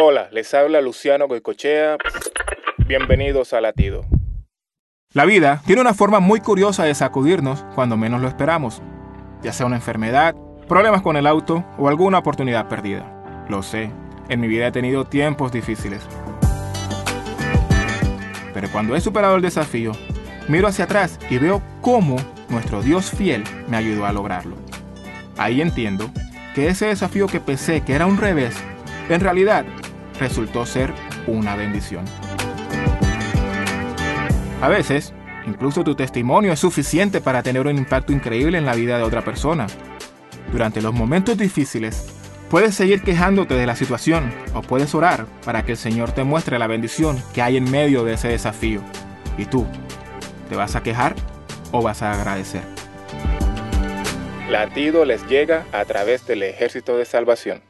Hola, les habla Luciano Goicochea. Bienvenidos a Latido. La vida tiene una forma muy curiosa de sacudirnos cuando menos lo esperamos, ya sea una enfermedad, problemas con el auto o alguna oportunidad perdida. Lo sé, en mi vida he tenido tiempos difíciles. Pero cuando he superado el desafío, miro hacia atrás y veo cómo nuestro Dios fiel me ayudó a lograrlo. Ahí entiendo que ese desafío que pensé que era un revés, en realidad resultó ser una bendición. A veces, incluso tu testimonio es suficiente para tener un impacto increíble en la vida de otra persona. Durante los momentos difíciles, puedes seguir quejándote de la situación o puedes orar para que el Señor te muestre la bendición que hay en medio de ese desafío. ¿Y tú? ¿Te vas a quejar o vas a agradecer? Latido les llega a través del ejército de salvación.